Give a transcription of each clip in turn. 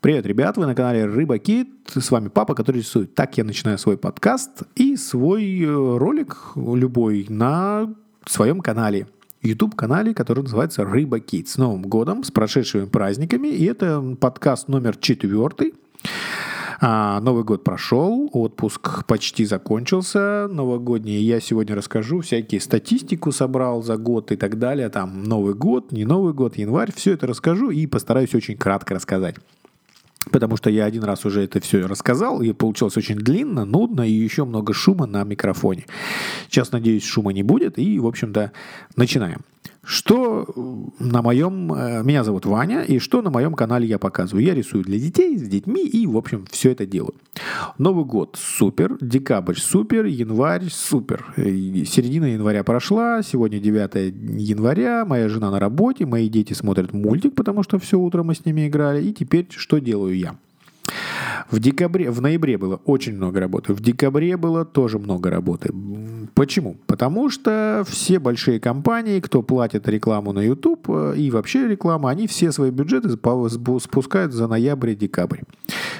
Привет, ребят, вы на канале Рыба Кит, с вами папа, который рисует. Так я начинаю свой подкаст и свой э, ролик любой на своем канале. YouTube-канале, который называется Рыба Кит. С Новым годом, с прошедшими праздниками. И это подкаст номер четвертый. А, Новый год прошел, отпуск почти закончился, новогодний. Я сегодня расскажу всякие статистику собрал за год и так далее. Там Новый год, не Новый год, январь. Все это расскажу и постараюсь очень кратко рассказать. Потому что я один раз уже это все рассказал, и получилось очень длинно, нудно, и еще много шума на микрофоне. Сейчас, надеюсь, шума не будет, и, в общем-то, начинаем. Что на моем... Э, меня зовут Ваня, и что на моем канале я показываю? Я рисую для детей, с детьми, и, в общем, все это делаю. Новый год супер, декабрь супер, январь супер. Середина января прошла, сегодня 9 января, моя жена на работе, мои дети смотрят мультик, потому что все утро мы с ними играли, и теперь что делаю я? В декабре, в ноябре было очень много работы. В декабре было тоже много работы. Почему? Потому что все большие компании, кто платит рекламу на YouTube э, и вообще рекламу, они все свои бюджеты спускают за ноябрь и декабрь.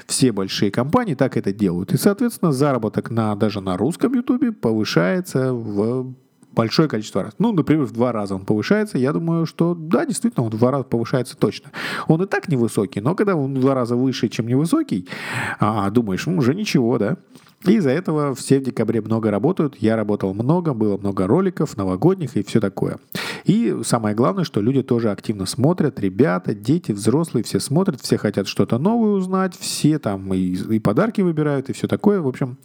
Все большие компании так это делают. И, соответственно, заработок на, даже на русском YouTube повышается в большое количество раз. Ну, например, в два раза он повышается. Я думаю, что да, действительно, он в два раза повышается точно. Он и так невысокий, но когда он в два раза выше, чем невысокий, а, думаешь, уже ничего, да. И из-за этого все в декабре много работают. Я работал много, было много роликов новогодних и все такое. И самое главное, что люди тоже активно смотрят. Ребята, дети, взрослые, все смотрят, все хотят что-то новое узнать, все там и, и подарки выбирают, и все такое. В общем,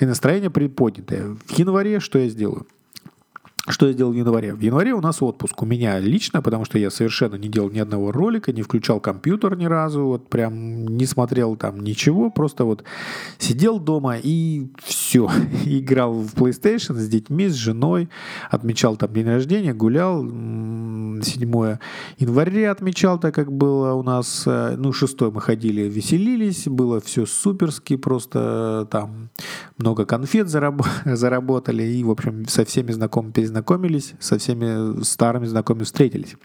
и настроение приподнятое. В январе что я сделаю? Что я сделал в январе? В январе у нас отпуск. У меня лично, потому что я совершенно не делал ни одного ролика, не включал компьютер ни разу, вот прям не смотрел там ничего, просто вот сидел дома и все. Играл в PlayStation с детьми, с женой, отмечал там день рождения, гулял. 7 января отмечал, так как было у нас, э, ну, 6 мы ходили, веселились, было все суперски, просто там много конфет заработали и, в общем, со всеми знакомыми знакомились, со всеми старыми знакомыми встретились.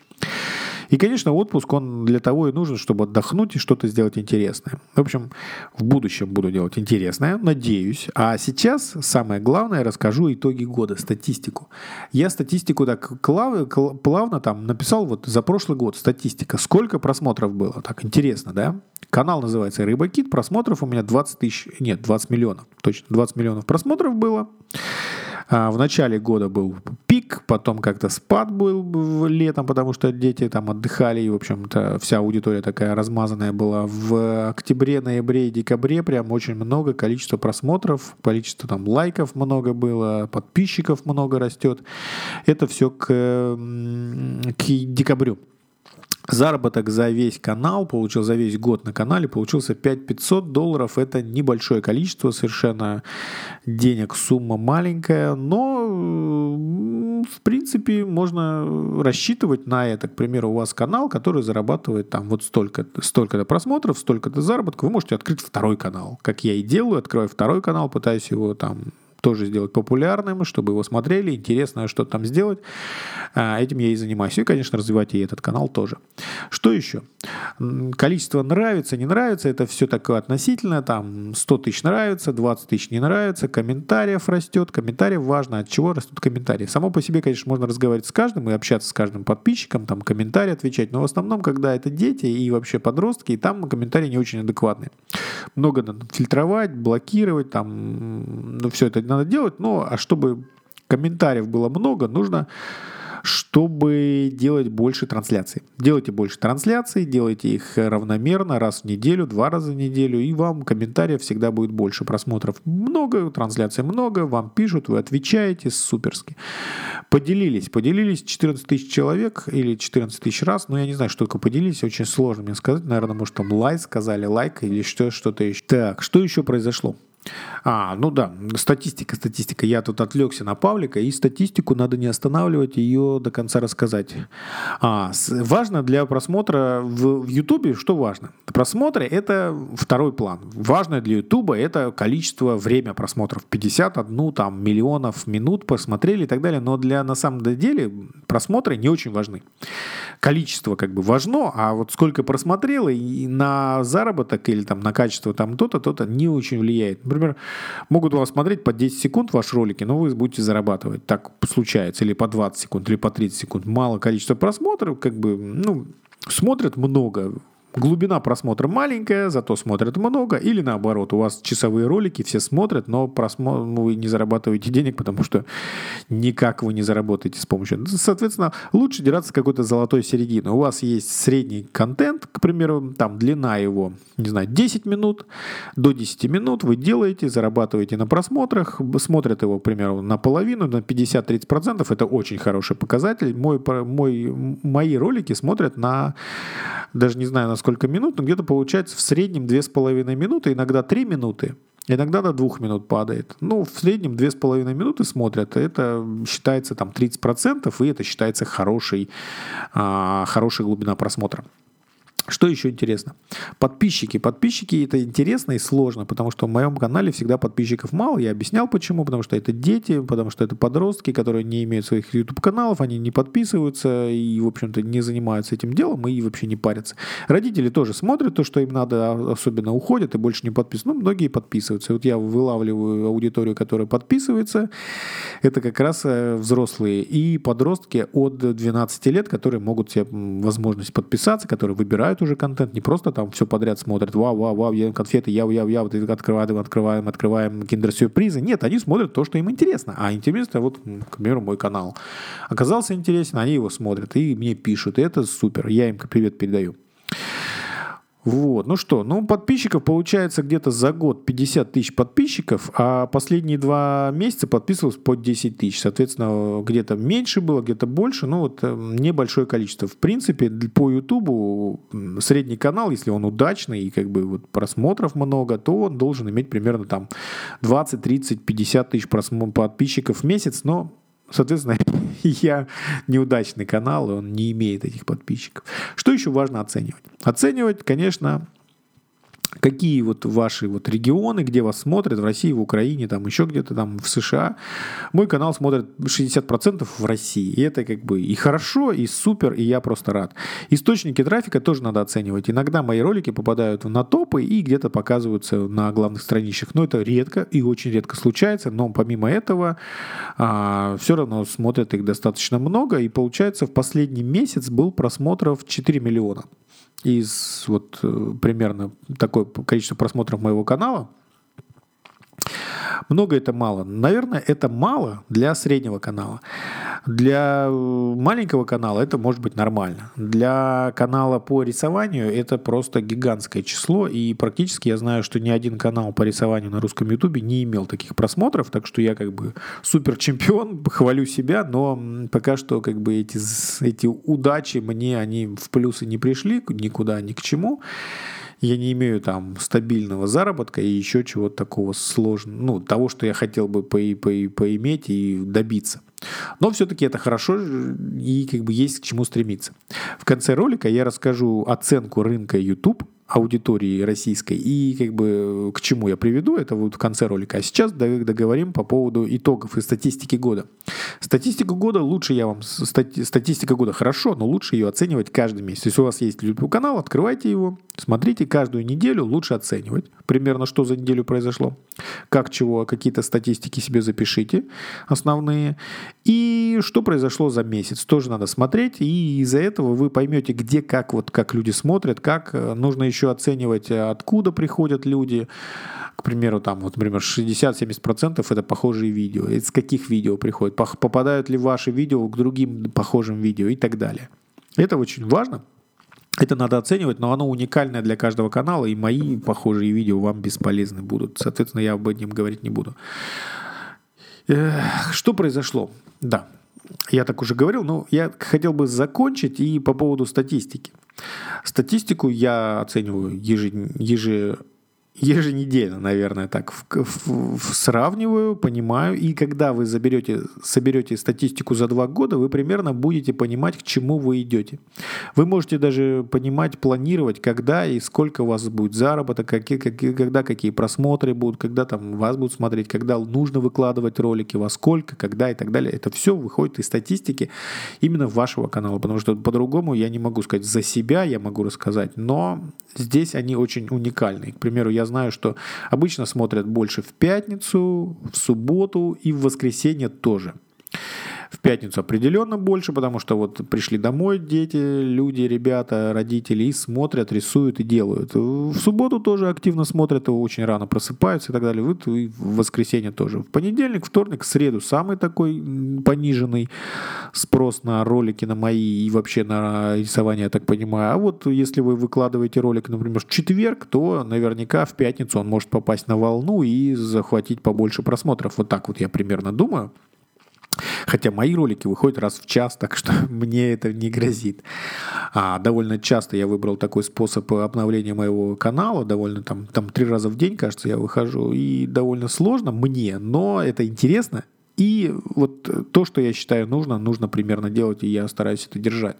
И, конечно, отпуск, он для того и нужен, чтобы отдохнуть и что-то сделать интересное. В общем, в будущем буду делать интересное, надеюсь. А сейчас самое главное, расскажу итоги года, статистику. Я статистику так плавно, плавно там написал вот за прошлый год статистика. Сколько просмотров было? Так интересно, да? Канал называется Рыба Кит. Просмотров у меня 20 тысяч, нет, 20 миллионов. Точно, 20 миллионов просмотров было. А, в начале года был пик, потом как-то спад был летом, потому что дети там отдыхали, и, в общем-то, вся аудитория такая размазанная была. В октябре, ноябре и декабре прям очень много количество просмотров, количество там лайков много было, подписчиков много растет. Это все к, к декабрю. Заработок за весь канал, получил за весь год на канале, получился 5500 долларов. Это небольшое количество совершенно денег, сумма маленькая, но в принципе можно рассчитывать на это. К примеру, у вас канал, который зарабатывает там вот столько, столько-то просмотров, столько-то заработка. Вы можете открыть второй канал, как я и делаю, открываю второй канал, пытаюсь его там тоже сделать популярным, чтобы его смотрели, интересно что там сделать. А, этим я и занимаюсь. И, конечно, развивать и этот канал тоже. Что еще? Количество нравится, не нравится, это все такое относительно. Там 100 тысяч нравится, 20 тысяч не нравится, комментариев растет. Комментариев важно, от чего растут комментарии. Само по себе, конечно, можно разговаривать с каждым и общаться с каждым подписчиком, там комментарии отвечать, но в основном, когда это дети и вообще подростки, и там комментарии не очень адекватные. Много надо фильтровать, блокировать, там, ну, все это надо надо делать, но а чтобы комментариев было много, нужно чтобы делать больше трансляций. Делайте больше трансляций, делайте их равномерно, раз в неделю, два раза в неделю, и вам комментариев всегда будет больше, просмотров много, трансляций много, вам пишут, вы отвечаете суперски. Поделились, поделились 14 тысяч человек или 14 тысяч раз, но я не знаю, что такое поделились, очень сложно мне сказать, наверное, может там лайк сказали, лайк или что, что-то еще. Так, что еще произошло? А, ну да, статистика, статистика. Я тут отвлекся на Павлика, и статистику надо не останавливать, ее до конца рассказать. А, с, важно для просмотра в, YouTube, что важно? просмотры – это второй план. Важное для YouTube – это количество время просмотров. 51 там, миллионов минут посмотрели и так далее. Но для, на самом деле, просмотры не очень важны. Количество как бы важно, а вот сколько просмотрело и на заработок или там на качество там то-то, то-то не очень влияет. Например, могут вас смотреть по 10 секунд ваши ролики, но вы будете зарабатывать. Так случается. Или по 20 секунд, или по 30 секунд. Мало количество просмотров, как бы, ну, смотрят много, Глубина просмотра маленькая, зато смотрят много. Или наоборот, у вас часовые ролики, все смотрят, но просмо... Ну, вы не зарабатываете денег, потому что никак вы не заработаете с помощью. Соответственно, лучше держаться какой-то золотой середины. У вас есть средний контент, к примеру, там длина его, не знаю, 10 минут, до 10 минут вы делаете, зарабатываете на просмотрах, смотрят его, к примеру, наполовину, на 50-30%. Это очень хороший показатель. Мой, мой, мои ролики смотрят на, даже не знаю, насколько сколько минут, но где-то получается в среднем 2,5 минуты, иногда 3 минуты. Иногда до 2 минут падает. Ну, в среднем 2,5 минуты смотрят. Это считается там 30%, и это считается хорошей, а, хорошей глубина просмотра. Что еще интересно? Подписчики. Подписчики это интересно и сложно, потому что в моем канале всегда подписчиков мало. Я объяснял почему. Потому что это дети, потому что это подростки, которые не имеют своих YouTube каналов, они не подписываются и, в общем-то, не занимаются этим делом и вообще не парятся. Родители тоже смотрят то, что им надо, а особенно уходят и больше не подписываются. Ну, многие подписываются. Вот я вылавливаю аудиторию, которая подписывается. Это как раз э, взрослые и подростки от 12 лет, которые могут себе возможность подписаться, которые выбирают покупают уже контент, не просто там все подряд смотрят, вау, вау, вау, я конфеты, я, я, я, вот открываем, открываем, открываем киндер-сюрпризы. Нет, они смотрят то, что им интересно. А интересно, вот, к примеру, мой канал. Оказался интересен, они его смотрят и мне пишут. И это супер. Я им привет передаю. Вот, ну что, ну подписчиков получается где-то за год 50 тысяч подписчиков, а последние два месяца подписывалось по 10 тысяч. Соответственно, где-то меньше было, где-то больше, ну вот э, небольшое количество. В принципе, по Ютубу средний канал, если он удачный и как бы вот просмотров много, то он должен иметь примерно там 20, 30, 50 тысяч подписчиков в месяц, но Соответственно, я неудачный канал, и он не имеет этих подписчиков. Что еще важно оценивать? Оценивать, конечно, какие вот ваши вот регионы, где вас смотрят, в России, в Украине, там еще где-то там в США. Мой канал смотрят 60% в России. И это как бы и хорошо, и супер, и я просто рад. Источники трафика тоже надо оценивать. Иногда мои ролики попадают на топы и где-то показываются на главных страничках. Но это редко и очень редко случается. Но помимо этого а, все равно смотрят их достаточно много. И получается в последний месяц был просмотров 4 миллиона из вот э, примерно такое количество просмотров моего канала, много это мало? Наверное, это мало для среднего канала. Для э, маленького канала это может быть нормально. Для канала по рисованию это просто гигантское число. И практически я знаю, что ни один канал по рисованию на русском ютубе не имел таких просмотров. Так что я как бы супер чемпион, хвалю себя, но пока что как бы эти, эти удачи мне, они в плюсы не пришли никуда, ни к чему я не имею там стабильного заработка и еще чего-то такого сложного, ну, того, что я хотел бы по, по, поиметь и добиться. Но все-таки это хорошо и как бы есть к чему стремиться. В конце ролика я расскажу оценку рынка YouTube аудитории российской и как бы к чему я приведу, это вот в конце ролика. А сейчас договорим по поводу итогов и статистики года. Статистику года лучше я вам... Стати, статистика года хорошо, но лучше ее оценивать каждый месяц. Если у вас есть YouTube канал, открывайте его, смотрите каждую неделю, лучше оценивать. Примерно что за неделю произошло, как чего, какие-то статистики себе запишите, основные. И что произошло за месяц, тоже надо смотреть. И из-за этого вы поймете, где, как, вот, как люди смотрят, как э, нужно еще оценивать, э, откуда приходят люди. К примеру, там, вот, например, 60-70% это похожие видео. Из каких видео приходят? Попадают ли ваши видео к другим похожим видео и так далее. Это очень важно. Это надо оценивать, но оно уникальное для каждого канала, и мои похожие видео вам бесполезны будут. Соответственно, я об этом говорить не буду. Что произошло? Да, я так уже говорил, но я хотел бы закончить и по поводу статистики. Статистику я оцениваю еже, еже, еженедельно, наверное, так в, в, в, сравниваю, понимаю. И когда вы заберете, соберете статистику за два года, вы примерно будете понимать, к чему вы идете. Вы можете даже понимать, планировать, когда и сколько у вас будет заработок, какие, какие, когда какие просмотры будут, когда там вас будут смотреть, когда нужно выкладывать ролики, во сколько, когда и так далее. Это все выходит из статистики именно вашего канала, потому что по-другому я не могу сказать за себя, я могу рассказать, но здесь они очень уникальны. К примеру, я знаю, что обычно смотрят больше в пятницу, в субботу и в воскресенье тоже. В пятницу определенно больше, потому что вот пришли домой дети, люди, ребята, родители и смотрят, рисуют и делают. В субботу тоже активно смотрят, очень рано просыпаются и так далее. И в воскресенье тоже. В понедельник, вторник, среду самый такой пониженный спрос на ролики на мои и вообще на рисование, я так понимаю. А вот если вы выкладываете ролик, например, в четверг, то наверняка в пятницу он может попасть на волну и захватить побольше просмотров. Вот так вот я примерно думаю. Хотя мои ролики выходят раз в час, так что мне это не грозит. А, довольно часто я выбрал такой способ обновления моего канала. Довольно там, там три раза в день, кажется, я выхожу. И довольно сложно мне, но это интересно. И вот то, что я считаю нужно, нужно примерно делать, и я стараюсь это держать.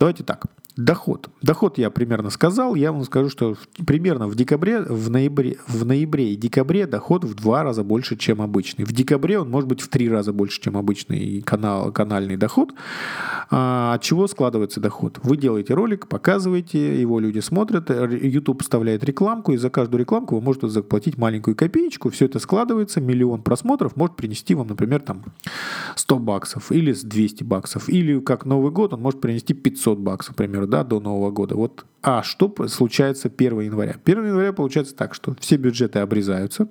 Давайте так. Доход. Доход я примерно сказал. Я вам скажу, что примерно в декабре, в ноябре, в ноябре и декабре доход в два раза больше, чем обычный. В декабре он может быть в три раза больше, чем обычный канал, канальный доход. А, от чего складывается доход? Вы делаете ролик, показываете, его люди смотрят, YouTube вставляет рекламку, и за каждую рекламку вы можете заплатить маленькую копеечку. Все это складывается, миллион просмотров может принести вам, например, там 100 баксов или 200 баксов. Или как Новый год он может принести 500 баксов, к примеру да, до Нового года. Вот, а что случается 1 января? 1 января получается так, что все бюджеты обрезаются,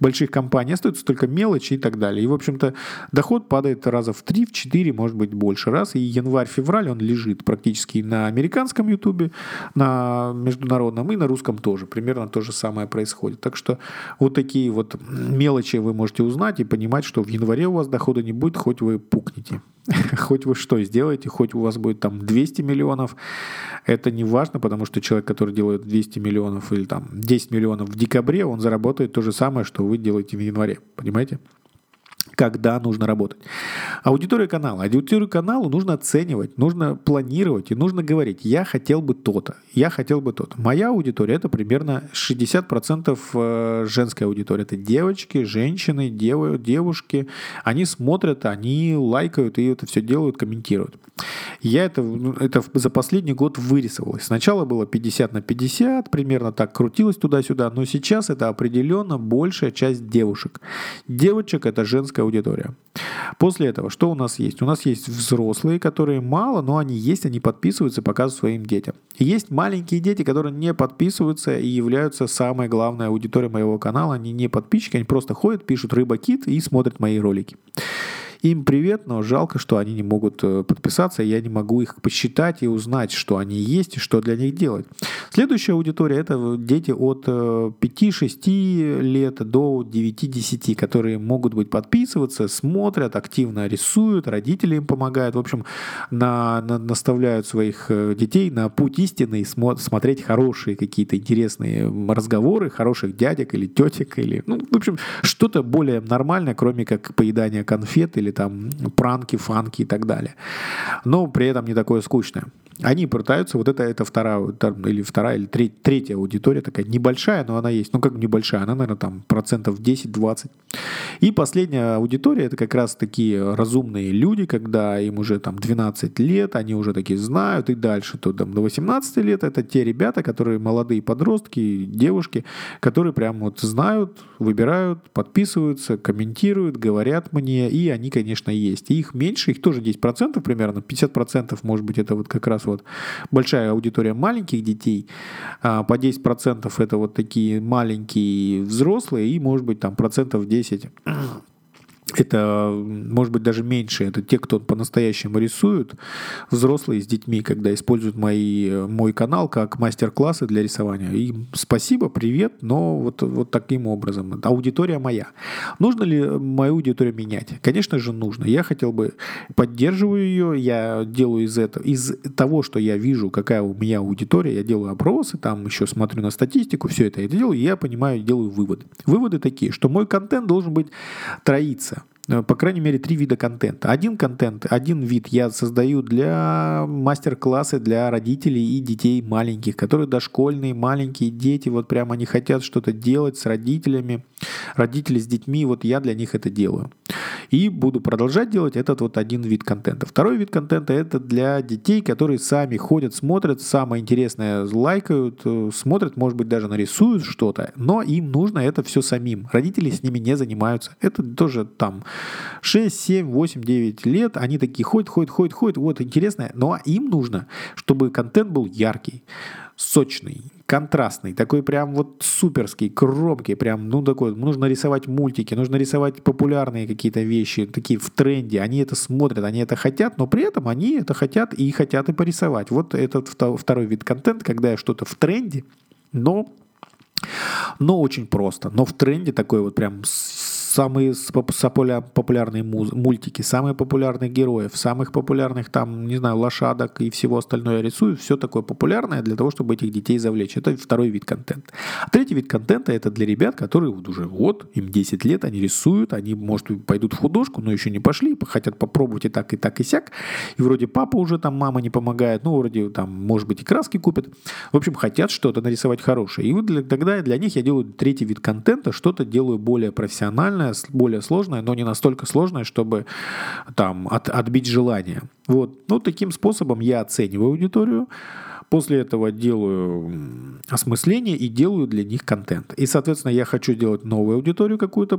больших компаний, остаются только мелочи и так далее. И, в общем-то, доход падает раза в 3, в 4, может быть, больше раз. И январь-февраль он лежит практически на американском ютубе, на международном и на русском тоже. Примерно то же самое происходит. Так что вот такие вот мелочи вы можете узнать и понимать, что в январе у вас дохода не будет, хоть вы пукнете. хоть вы что сделаете, хоть у вас будет там 200 миллионов, это не важно, потому что человек, который делает 200 миллионов или там 10 миллионов в декабре, он заработает то же самое, что вы делаете в январе. Понимаете? Когда нужно работать. Аудитория канала. Аудиторию каналу нужно оценивать, нужно планировать и нужно говорить, я хотел бы то-то, я хотел бы то-то. Моя аудитория это примерно 60% э, женская аудитория. Это девочки, женщины, дев, девушки. Они смотрят, они лайкают и это все делают, комментируют. Я это, ну, это за последний год вырисовалось. Сначала было 50 на 50, примерно так крутилось туда-сюда, но сейчас это определенно большая часть девушек. Девочек это женская аудитория. После этого что у нас есть? У нас есть взрослые, которые мало, но они есть, они подписываются, показывают своим детям. И есть маленькие дети, которые не подписываются и являются самой главной аудиторией моего канала. Они не подписчики, они просто ходят, пишут «Рыба-кит» и смотрят мои ролики. Им привет, но жалко, что они не могут э, подписаться, я не могу их посчитать и узнать, что они есть и что для них делать. Следующая аудитория – это дети от 5-6 э, лет до 9-10, которые могут быть подписываться, смотрят, активно рисуют, родители им помогают, в общем, на, на, наставляют своих э, детей на путь истины и смотреть хорошие какие-то интересные разговоры, хороших дядек или тетек, или, ну, в общем, что-то более нормальное, кроме как поедания конфет или или там пранки, фанки и так далее. Но при этом не такое скучное. Они пытаются, вот это, это вторая, или вторая, или треть, третья аудитория, такая небольшая, но она есть. Ну, как небольшая, она, наверное, там процентов 10-20. И последняя аудитория, это как раз такие разумные люди, когда им уже там 12 лет, они уже такие знают, и дальше, то там до 18 лет, это те ребята, которые молодые подростки, девушки, которые прям вот знают, выбирают, подписываются, комментируют, говорят мне, и они, конечно, есть. И их меньше, их тоже 10% примерно, 50% может быть это вот как раз вот большая аудитория маленьких детей, а по 10% это вот такие маленькие взрослые, и может быть там процентов 10 это, может быть, даже меньше. Это те, кто по-настоящему рисуют, взрослые с детьми, когда используют мои, мой канал как мастер-классы для рисования. Им спасибо, привет, но вот, вот таким образом. Аудитория моя. Нужно ли мою аудиторию менять? Конечно же, нужно. Я хотел бы, поддерживаю ее, я делаю из этого, из того, что я вижу, какая у меня аудитория, я делаю опросы, там еще смотрю на статистику, все это я делаю, и я понимаю, делаю выводы. Выводы такие, что мой контент должен быть троиться. Э, по крайней мере, три вида контента. Один контент, один вид я создаю для мастер-классы для родителей и детей маленьких, которые дошкольные, маленькие дети, вот прямо они хотят что-то делать с родителями, родители с детьми, вот я для них это делаю. И буду продолжать делать этот вот один вид контента. Второй вид контента это для детей, которые сами ходят, смотрят, самое интересное лайкают, э, смотрят, может быть, даже нарисуют что-то, но им нужно это все самим. Родители с ними не занимаются. Это тоже там 6, 7, 8, 9 лет, они такие ходят, ходят, ходят, ходят, вот интересно, но им нужно, чтобы контент был яркий, сочный, контрастный, такой прям вот суперский, кромкий, прям, ну такой, нужно рисовать мультики, нужно рисовать популярные какие-то вещи, такие в тренде, они это смотрят, они это хотят, но при этом они это хотят и хотят и порисовать. Вот этот второй вид контента, когда что-то в тренде, но но очень просто, но в тренде такой вот прям самые популярные мультики, самые популярные героев, самых популярных там, не знаю, лошадок и всего остального я рисую. Все такое популярное для того, чтобы этих детей завлечь. Это второй вид контента. А третий вид контента это для ребят, которые вот уже вот, им 10 лет, они рисуют, они, может, пойдут в художку, но еще не пошли, хотят попробовать и так, и так, и сяк. И вроде папа уже там, мама не помогает, ну, вроде там, может быть, и краски купят. В общем, хотят что-то нарисовать хорошее. И вот для, тогда для них я делаю третий вид контента, что-то делаю более профессиональное, сложное, более сложное, но не настолько сложное, чтобы там от, отбить желание. Вот. Ну, таким способом я оцениваю аудиторию, После этого делаю осмысление и делаю для них контент. И, соответственно, я хочу делать новую аудиторию какую-то,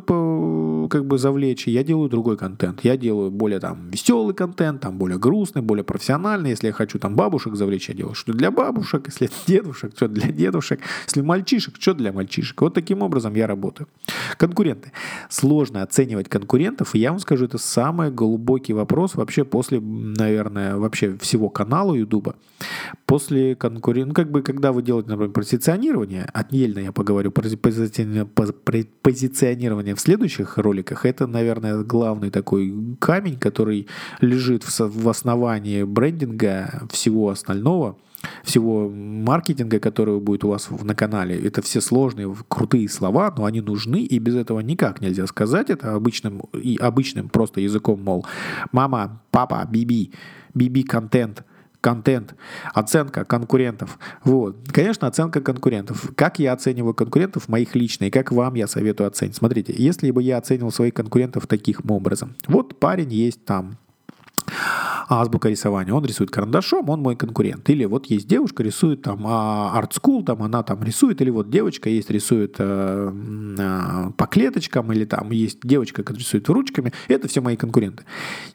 как бы завлечь, и я делаю другой контент. Я делаю более там веселый контент, там более грустный, более профессиональный. Если я хочу там бабушек завлечь, я делаю что для бабушек. Если дедушек, что для дедушек. Если мальчишек, что для мальчишек. Вот таким образом я работаю. Конкуренты. Сложно оценивать конкурентов, и я вам скажу, это самый глубокий вопрос вообще после, наверное, вообще всего канала Ютуба. После после конкуренции, ну, как бы, когда вы делаете, например, позиционирование, отдельно я поговорю про позиционирование в следующих роликах, это, наверное, главный такой камень, который лежит в основании брендинга всего остального, всего маркетинга, который будет у вас на канале. Это все сложные, крутые слова, но они нужны, и без этого никак нельзя сказать это обычным, и обычным просто языком, мол, мама, папа, биби, биби контент, оценка конкурентов. Вот. Конечно, оценка конкурентов. Как я оцениваю конкурентов моих лично, и как вам я советую оценить. Смотрите, если бы я оценивал своих конкурентов таким образом. Вот парень есть там, азбука рисования. Он рисует карандашом, он мой конкурент. Или вот есть девушка, рисует там арт school, там она там рисует. Или вот девочка есть, рисует э, э, по клеточкам. Или там есть девочка, которая рисует ручками. Это все мои конкуренты.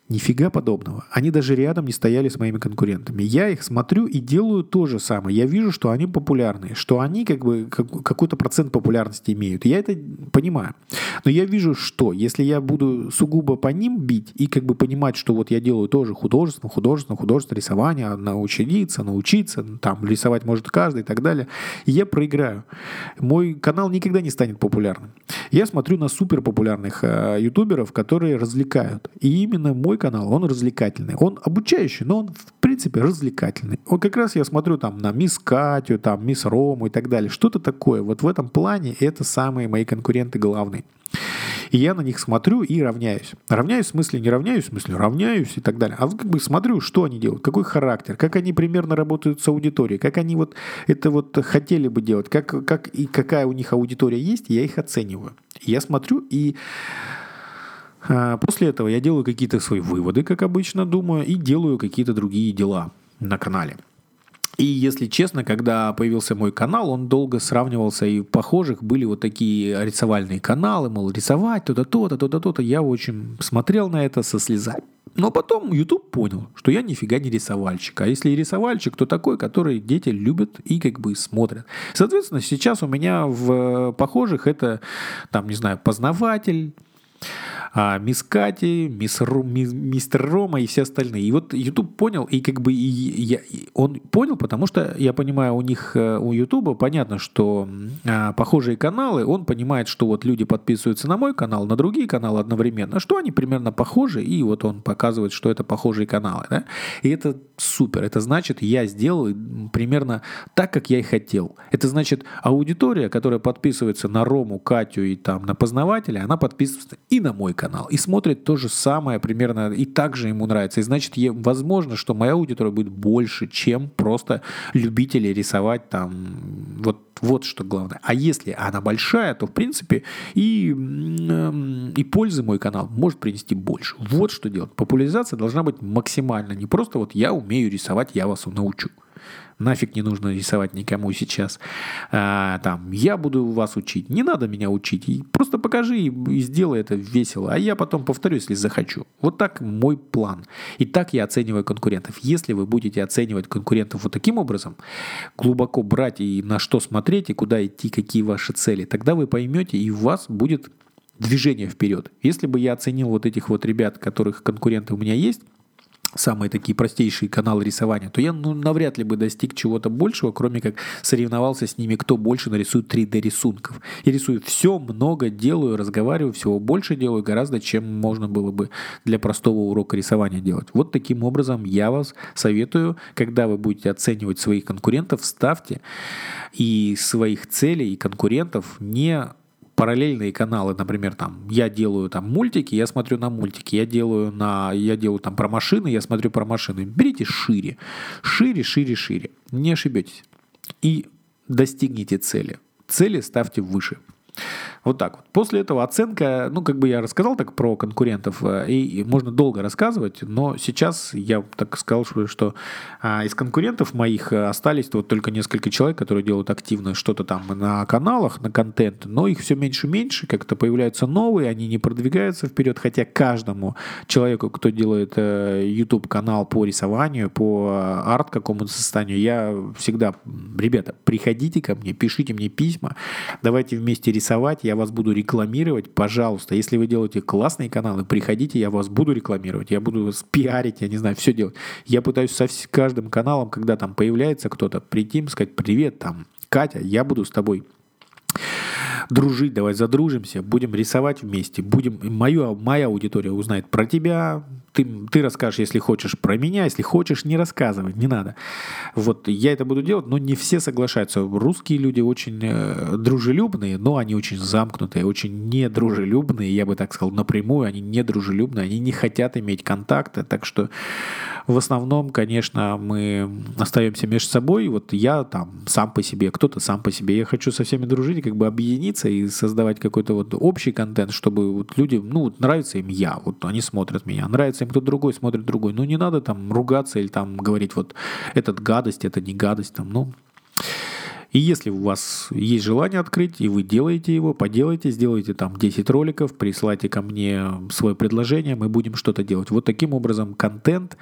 Нифига подобного. Они даже рядом не стояли с моими конкурентами. Я их смотрю и делаю то же самое. Я вижу, что они популярные, что они как бы какой-то процент популярности имеют. Я это понимаю. Но я вижу, что если я буду сугубо по ним бить и как бы понимать, что вот я делаю тоже художественно, художественно, художественное рисование, научиться, научиться, там рисовать может каждый и так далее, и я проиграю. Мой канал никогда не станет популярным. Я смотрю на супер популярных э, ютуберов, которые развлекают. И именно мой канал, он развлекательный. Он обучающий, но он, в принципе, развлекательный. Вот как раз я смотрю там на мисс Катю, там мисс Рому и так далее. Что-то такое. Вот в этом плане это самые мои конкуренты главные. И я на них смотрю и равняюсь. Равняюсь в смысле, не равняюсь в смысле, равняюсь и так далее. А как бы смотрю, что они делают, какой характер, как они примерно работают с аудиторией, как они вот это вот хотели бы делать, как, как и какая у них аудитория есть, я их оцениваю. Я смотрю и а, после этого я делаю какие-то свои выводы, как обычно думаю, и делаю какие-то другие дела на канале. И если честно, когда появился мой канал, он долго сравнивался, и похожих были вот такие рисовальные каналы, мол, рисовать то-то, то-то, то-то, то-то. Я очень смотрел на это со слезами. Но потом YouTube понял, что я нифига не рисовальщик. А если и рисовальщик, то такой, который дети любят и как бы смотрят. Соответственно, сейчас у меня в похожих это, там, не знаю, познаватель, а, мисс Кати, мисс Ру, мисс, мистер Рома и все остальные. И вот YouTube понял, и как бы и я, и он понял, потому что, я понимаю, у них, э, у YouTube понятно, что а, похожие каналы, он понимает, что вот люди подписываются на мой канал, на другие каналы одновременно, что они примерно похожи, и вот он показывает, что это похожие каналы. Да? И это супер. Это значит, я сделал примерно так, как я и хотел. Это значит, аудитория, которая подписывается на Рому, Катю и там на познавателя, она подписывается и на мой канал, и смотрит то же самое примерно, и также ему нравится. И значит, возможно, что моя аудитория будет больше, чем просто любители рисовать там, вот, вот что главное. А если она большая, то, в принципе, и, и пользы мой канал может принести больше. Вот что делать. Популяризация должна быть максимально. Не просто вот я умею рисовать, я вас научу нафиг не нужно рисовать никому сейчас. А, там, я буду вас учить. Не надо меня учить. Просто покажи и, и сделай это весело. А я потом повторю, если захочу. Вот так мой план. И так я оцениваю конкурентов. Если вы будете оценивать конкурентов вот таким образом, глубоко брать и на что смотреть, и куда идти, какие ваши цели, тогда вы поймете, и у вас будет движение вперед. Если бы я оценил вот этих вот ребят, которых конкуренты у меня есть, самые такие простейшие каналы рисования, то я ну, навряд ли бы достиг чего-то большего, кроме как соревновался с ними, кто больше нарисует 3D рисунков. Я рисую все, много делаю, разговариваю, всего больше делаю гораздо, чем можно было бы для простого урока рисования делать. Вот таким образом я вас советую, когда вы будете оценивать своих конкурентов, ставьте и своих целей и конкурентов не параллельные каналы, например, там, я делаю там мультики, я смотрю на мультики, я делаю на, я делаю там про машины, я смотрю про машины. Берите шире, шире, шире, шире, не ошибетесь. И достигните цели. Цели ставьте выше. Вот так вот. После этого оценка, ну, как бы я рассказал так про конкурентов, э, и, можно долго рассказывать, но сейчас я так сказал, что а, из конкурентов моих э, остались вот только несколько человек, которые делают активно что-то там на каналах, на контент, но их все меньше и меньше, как-то появляются новые, они не продвигаются вперед, хотя каждому человеку, кто делает э, YouTube-канал по рисованию, по арт какому-то состоянию, я всегда, ребята, приходите ко мне, пишите мне письма, давайте вместе рисовать, я вас буду рекламировать, пожалуйста. Если вы делаете классные каналы, приходите, я вас буду рекламировать, я буду вас пиарить, я не знаю, все делать. Я пытаюсь со каждым каналом, когда там появляется кто-то, прийти, сказать, привет, там, Катя, я буду с тобой дружить, давай задружимся, будем рисовать вместе, будем, мою, моя аудитория узнает про тебя, ты, ты расскажешь, если хочешь, про меня, если хочешь, не рассказывай, не надо. Вот я это буду делать, но не все соглашаются. Русские люди очень э, дружелюбные, но они очень замкнутые, очень недружелюбные, я бы так сказал, напрямую, они недружелюбные, они не хотят иметь контакта, так что в основном, конечно, мы остаемся между собой. Вот я там сам по себе, кто-то сам по себе. Я хочу со всеми дружить, как бы объединиться и создавать какой-то вот общий контент, чтобы вот люди, ну, вот нравится им я, вот они смотрят меня, нравится им кто-то другой, смотрит другой. Ну, не надо там ругаться или там говорить, вот, этот гадость, это не гадость, там, ну... И если у вас есть желание открыть, и вы делаете его, поделайте, сделайте там 10 роликов, присылайте ко мне свое предложение, мы будем что-то делать. Вот таким образом контент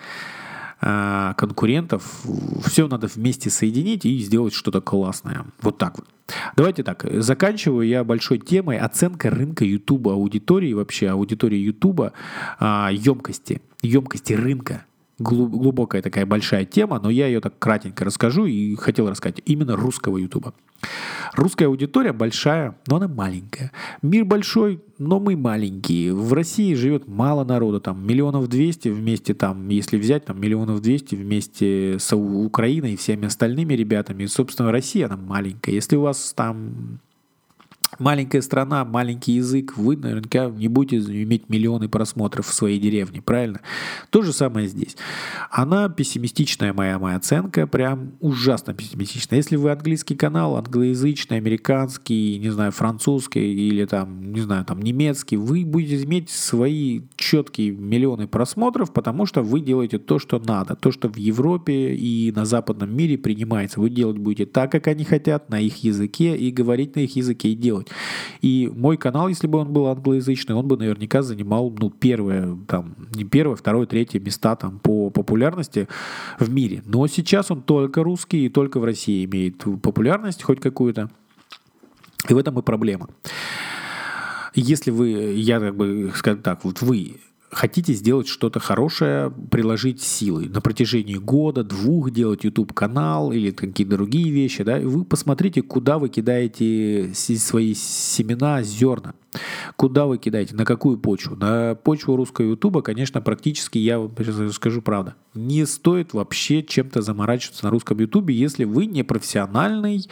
а, конкурентов, все надо вместе соединить и сделать что-то классное. Вот так вот. Давайте так, заканчиваю я большой темой оценка рынка YouTube, аудитории вообще, аудитории YouTube, емкости, емкости рынка глубокая такая большая тема, но я ее так кратенько расскажу и хотел рассказать именно русского ютуба. Русская аудитория большая, но она маленькая. Мир большой, но мы маленькие. В России живет мало народу, там миллионов двести вместе, там, если взять, там миллионов двести вместе с Украиной и всеми остальными ребятами. собственно, Россия, она маленькая. Если у вас там Маленькая страна, маленький язык, вы наверняка не будете иметь миллионы просмотров в своей деревне, правильно? То же самое здесь. Она пессимистичная, моя, моя оценка, прям ужасно пессимистичная. Если вы английский канал, англоязычный, американский, не знаю, французский или там, не знаю, там немецкий, вы будете иметь свои четкие миллионы просмотров, потому что вы делаете то, что надо, то, что в Европе и на западном мире принимается. Вы делать будете так, как они хотят, на их языке и говорить на их языке и делать делать. И мой канал, если бы он был англоязычный, он бы наверняка занимал, ну, первое, там, не первое, второе, третье места там по популярности в мире. Но сейчас он только русский и только в России имеет популярность хоть какую-то. И в этом и проблема. если вы, я как бы, скажем так, вот вы хотите сделать что-то хорошее, приложить силы на протяжении года, двух делать YouTube-канал или какие-то другие вещи, да, вы посмотрите, куда вы кидаете свои семена, зерна. Куда вы кидаете? На какую почву? На почву русского ютуба, конечно, практически, я вам скажу правда, не стоит вообще чем-то заморачиваться на русском ютубе, если вы не профессиональный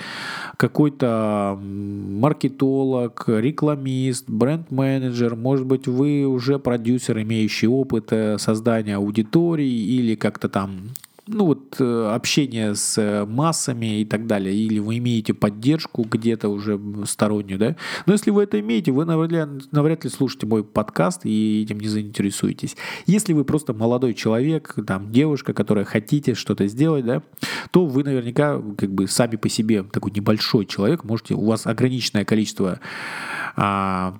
какой-то маркетолог, рекламист, бренд-менеджер, может быть, вы уже продюсер, имеющий опыт э, создания аудитории или как-то там ну вот э, общение с э, массами и так далее, или вы имеете поддержку где-то уже стороннюю, да, но если вы это имеете, вы навряд навряд ли слушаете мой подкаст и этим не заинтересуетесь. Если вы просто молодой человек, там, девушка, которая хотите что-то сделать, да, то вы наверняка как бы сами по себе такой небольшой человек, можете, у вас ограниченное количество а,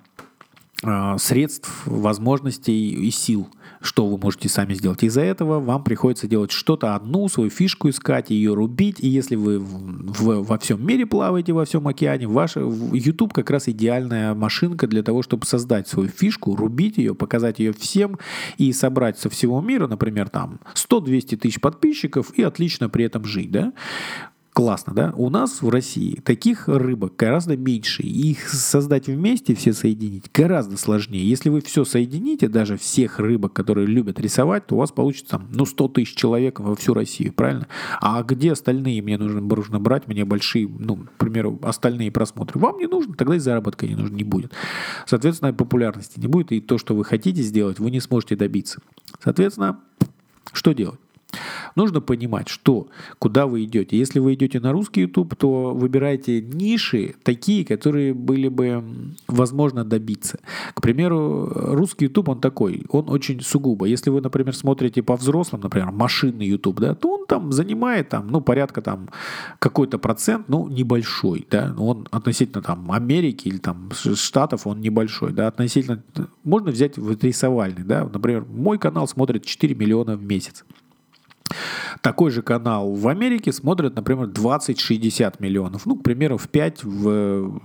средств, возможностей и сил, что вы можете сами сделать. Из-за этого вам приходится делать что-то одну, свою фишку искать, ее рубить. И если вы в, во всем мире плаваете, во всем океане, ваш YouTube как раз идеальная машинка для того, чтобы создать свою фишку, рубить ее, показать ее всем и собрать со всего мира, например, там 100-200 тысяч подписчиков и отлично при этом жить, да? Классно, да? У нас в России таких рыбок гораздо меньше. их создать вместе, все соединить, гораздо сложнее. Если вы все соедините, даже всех рыбок, которые любят рисовать, то у вас получится ну, 100 тысяч человек во всю Россию, правильно? А где остальные мне нужно, нужно брать, мне большие, ну, к примеру, остальные просмотры? Вам не нужно, тогда и заработка не нужно, не будет. Соответственно, популярности не будет, и то, что вы хотите сделать, вы не сможете добиться. Соответственно, что делать? Нужно понимать, что куда вы идете. Если вы идете на русский YouTube, то выбирайте ниши такие, которые были бы возможно добиться. К примеру, русский YouTube, он такой, он очень сугубо. Если вы, например, смотрите по взрослым, например, машинный YouTube, да, то он там занимает там, ну, порядка там какой-то процент, ну, небольшой, да, он относительно там Америки или там Штатов, он небольшой, да, относительно, можно взять вот рисовальный, да, например, мой канал смотрит 4 миллиона в месяц. Такой же канал в Америке смотрят, например, 20-60 миллионов. Ну, к примеру, в 5, в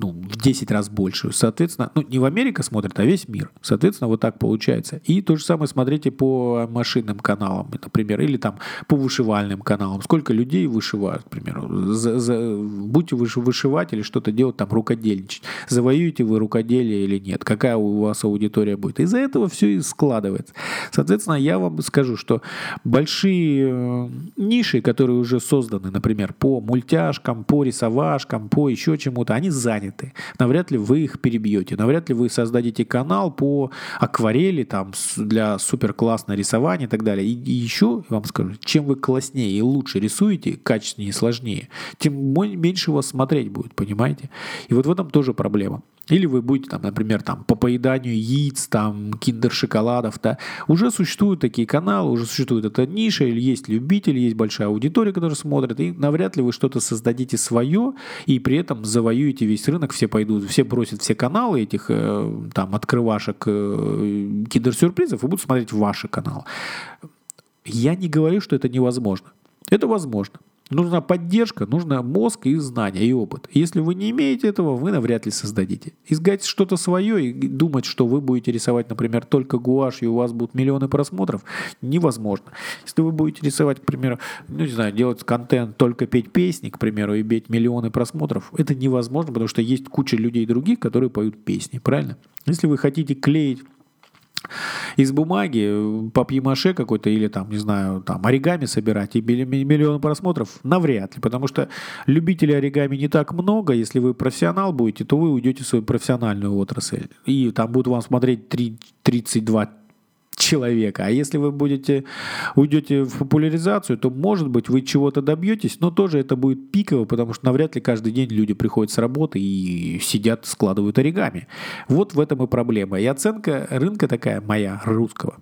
ну, в 10 раз больше. Соответственно, ну, не в Америка смотрит, а весь мир. Соответственно, вот так получается. И то же самое смотрите по машинным каналам, например, или там по вышивальным каналам. Сколько людей вышивают, к примеру. За, за, будьте вы вышивать или что-то делать, там, рукодельничать. Завоюете вы рукоделие или нет? Какая у вас аудитория будет? Из-за этого все и складывается. Соответственно, я вам скажу, что большие э, ниши, которые уже созданы, например, по мультяшкам, по рисовашкам, по еще чему-то, они заняты. Навряд ли вы их перебьете. Навряд ли вы создадите канал по акварели там, для супер классного рисования и так далее. И, и еще, вам скажу, чем вы класснее и лучше рисуете, качественнее и сложнее, тем меньше вас смотреть будет, понимаете? И вот в этом тоже проблема. Или вы будете, там, например, там, по поеданию яиц, там, киндер-шоколадов, да. Уже существуют такие каналы, уже существует эта ниша, или есть любители, есть большая аудитория, которая смотрит, и навряд ли вы что-то создадите свое, и при этом завоюете весь рынок, все пойдут, все бросят все каналы этих, э, там, открывашек, э, киндер-сюрпризов, и будут смотреть ваши каналы. Я не говорю, что это невозможно. Это возможно. Нужна поддержка, нужна мозг и знания, и опыт. Если вы не имеете этого, вы навряд ли создадите. Искать что-то свое и думать, что вы будете рисовать, например, только гуашь, и у вас будут миллионы просмотров, невозможно. Если вы будете рисовать, к примеру, ну, не знаю, делать контент, только петь песни, к примеру, и иметь миллионы просмотров, это невозможно, потому что есть куча людей других, которые поют песни, правильно? Если вы хотите клеить из бумаги папье-маше какой-то или там, не знаю, там оригами собирать и миллион просмотров, навряд ли, потому что любителей оригами не так много, если вы профессионал будете, то вы уйдете в свою профессиональную отрасль, и там будут вам смотреть 3, 32 человека. А если вы будете, уйдете в популяризацию, то, может быть, вы чего-то добьетесь, но тоже это будет пиково, потому что навряд ли каждый день люди приходят с работы и сидят, складывают оригами. Вот в этом и проблема. И оценка рынка такая моя, русского.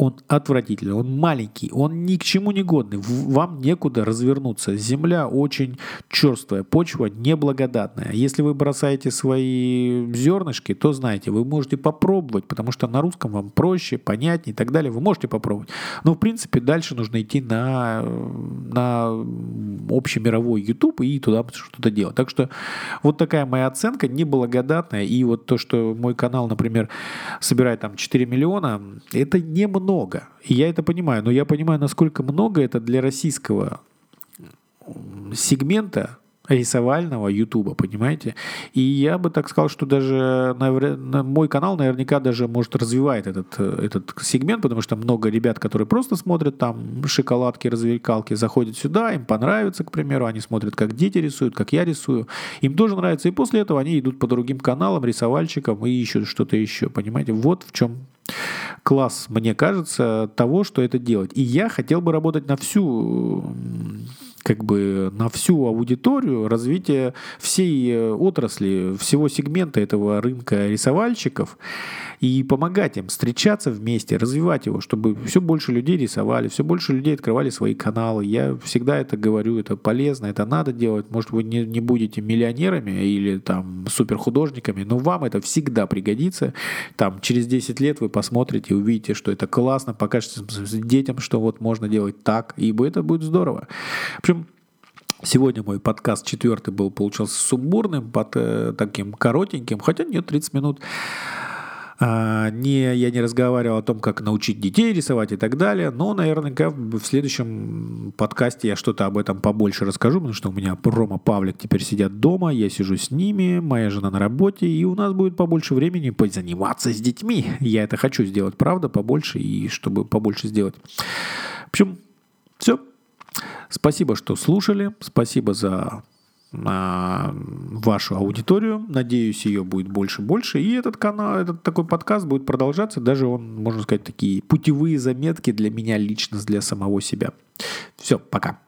Он отвратительный, он маленький, он ни к чему не годный, вам некуда развернуться. Земля очень черствая, почва неблагодатная. Если вы бросаете свои зернышки, то знаете, вы можете попробовать, потому что на русском вам проще, понятнее и так далее. Вы можете попробовать. Но, в принципе, дальше нужно идти на, на общемировой YouTube и туда что-то делать. Так что вот такая моя оценка неблагодатная. И вот то, что мой канал, например, собирает там 4 миллиона, это немного много. И я это понимаю, но я понимаю, насколько много это для российского сегмента рисовального Ютуба, понимаете? И я бы так сказал, что даже мой канал наверняка даже может развивает этот, этот сегмент, потому что много ребят, которые просто смотрят там шоколадки, развлекалки, заходят сюда, им понравится, к примеру, они смотрят, как дети рисуют, как я рисую, им тоже нравится, и после этого они идут по другим каналам, рисовальщикам и ищут что-то еще, понимаете? Вот в чем класс, мне кажется, того, что это делать. И я хотел бы работать на всю как бы на всю аудиторию развития всей э, отрасли, всего сегмента этого рынка рисовальщиков и помогать им встречаться вместе, развивать его, чтобы все больше людей рисовали, все больше людей открывали свои каналы. Я всегда это говорю, это полезно, это надо делать. Может, вы не, не будете миллионерами или там суперхудожниками, но вам это всегда пригодится. Там через 10 лет вы посмотрите, увидите, что это классно, покажете детям, что вот можно делать так, ибо это будет здорово. Общем, Сегодня мой подкаст четвертый был, получился сумбурным, под, э, таким коротеньким, хотя нет, 30 минут. А, не, я не разговаривал о том, как научить детей рисовать и так далее, но, наверное, в следующем подкасте я что-то об этом побольше расскажу, потому что у меня Рома Павлик теперь сидят дома, я сижу с ними, моя жена на работе, и у нас будет побольше времени позаниматься с детьми. Я это хочу сделать, правда, побольше, и чтобы побольше сделать. В общем, все. Спасибо, что слушали. Спасибо за а, вашу аудиторию. Надеюсь, ее будет больше и больше. И этот канал, этот такой подкаст будет продолжаться. Даже он, можно сказать, такие путевые заметки для меня лично, для самого себя. Все, пока.